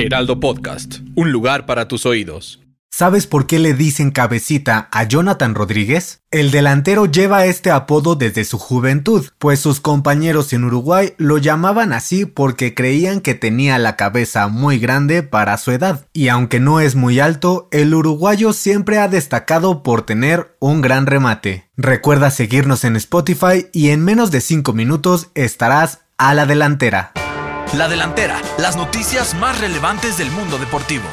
Heraldo Podcast, un lugar para tus oídos. ¿Sabes por qué le dicen cabecita a Jonathan Rodríguez? El delantero lleva este apodo desde su juventud, pues sus compañeros en Uruguay lo llamaban así porque creían que tenía la cabeza muy grande para su edad. Y aunque no es muy alto, el uruguayo siempre ha destacado por tener un gran remate. Recuerda seguirnos en Spotify y en menos de 5 minutos estarás a la delantera. La delantera, las noticias más relevantes del mundo deportivo.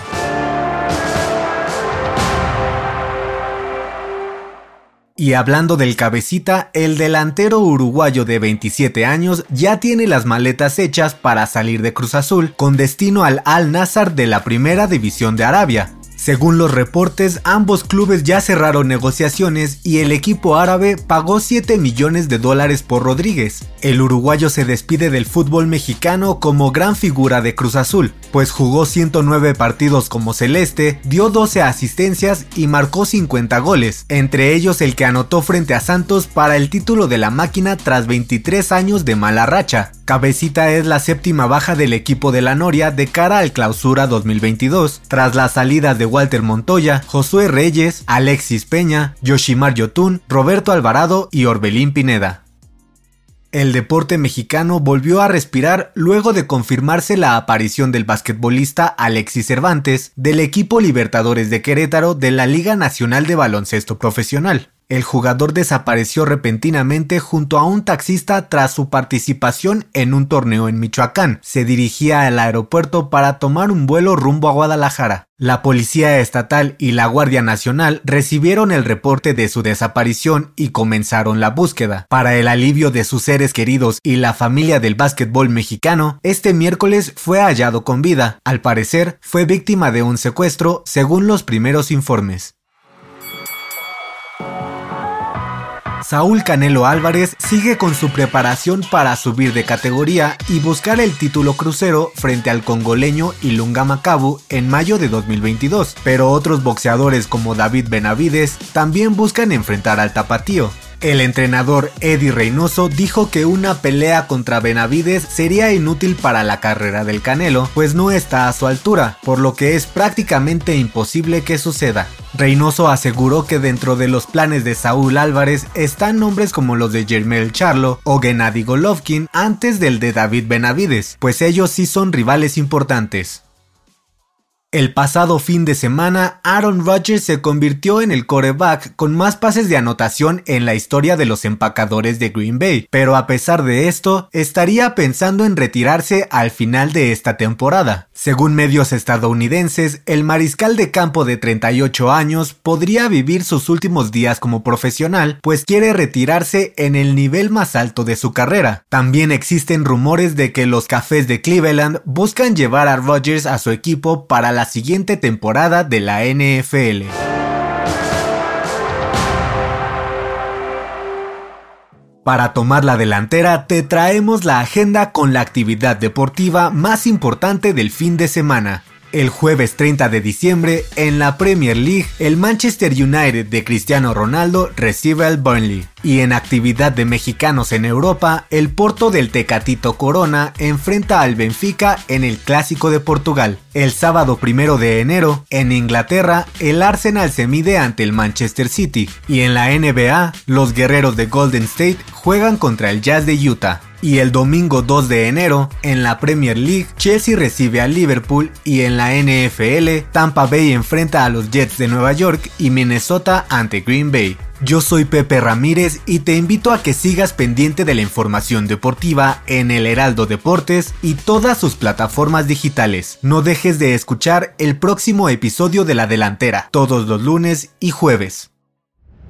Y hablando del cabecita, el delantero uruguayo de 27 años ya tiene las maletas hechas para salir de Cruz Azul con destino al Al Nassr de la Primera División de Arabia. Según los reportes, ambos clubes ya cerraron negociaciones y el equipo árabe pagó 7 millones de dólares por Rodríguez. El uruguayo se despide del fútbol mexicano como gran figura de Cruz Azul, pues jugó 109 partidos como celeste, dio 12 asistencias y marcó 50 goles, entre ellos el que anotó frente a Santos para el título de la máquina tras 23 años de mala racha. Cabecita es la séptima baja del equipo de la Noria de cara al clausura 2022, tras las salidas de Walter Montoya, Josué Reyes, Alexis Peña, Yoshimar Yotun, Roberto Alvarado y Orbelín Pineda. El deporte mexicano volvió a respirar luego de confirmarse la aparición del basquetbolista Alexis Cervantes del equipo Libertadores de Querétaro de la Liga Nacional de Baloncesto Profesional. El jugador desapareció repentinamente junto a un taxista tras su participación en un torneo en Michoacán. Se dirigía al aeropuerto para tomar un vuelo rumbo a Guadalajara. La Policía Estatal y la Guardia Nacional recibieron el reporte de su desaparición y comenzaron la búsqueda. Para el alivio de sus seres queridos y la familia del básquetbol mexicano, este miércoles fue hallado con vida. Al parecer, fue víctima de un secuestro, según los primeros informes. Saúl Canelo Álvarez sigue con su preparación para subir de categoría y buscar el título crucero frente al congoleño Ilunga Macabu en mayo de 2022, pero otros boxeadores como David Benavides también buscan enfrentar al tapatío. El entrenador Eddie Reynoso dijo que una pelea contra Benavides sería inútil para la carrera del Canelo, pues no está a su altura, por lo que es prácticamente imposible que suceda. Reynoso aseguró que dentro de los planes de Saúl Álvarez están nombres como los de Jermel Charlo o Gennady Golovkin antes del de David Benavides, pues ellos sí son rivales importantes. El pasado fin de semana, Aaron Rodgers se convirtió en el coreback con más pases de anotación en la historia de los empacadores de Green Bay, pero a pesar de esto, estaría pensando en retirarse al final de esta temporada. Según medios estadounidenses, el mariscal de campo de 38 años podría vivir sus últimos días como profesional, pues quiere retirarse en el nivel más alto de su carrera. También existen rumores de que los cafés de Cleveland buscan llevar a Rodgers a su equipo para la siguiente temporada de la NFL. Para tomar la delantera te traemos la agenda con la actividad deportiva más importante del fin de semana. El jueves 30 de diciembre, en la Premier League, el Manchester United de Cristiano Ronaldo recibe al Burnley. Y en actividad de mexicanos en Europa, el Porto del Tecatito Corona enfrenta al Benfica en el Clásico de Portugal. El sábado primero de enero, en Inglaterra, el Arsenal se mide ante el Manchester City. Y en la NBA, los guerreros de Golden State juegan contra el Jazz de Utah. Y el domingo 2 de enero, en la Premier League, Chelsea recibe a Liverpool y en la NFL, Tampa Bay enfrenta a los Jets de Nueva York y Minnesota ante Green Bay. Yo soy Pepe Ramírez y te invito a que sigas pendiente de la información deportiva en el Heraldo Deportes y todas sus plataformas digitales. No dejes de escuchar el próximo episodio de La Delantera, todos los lunes y jueves.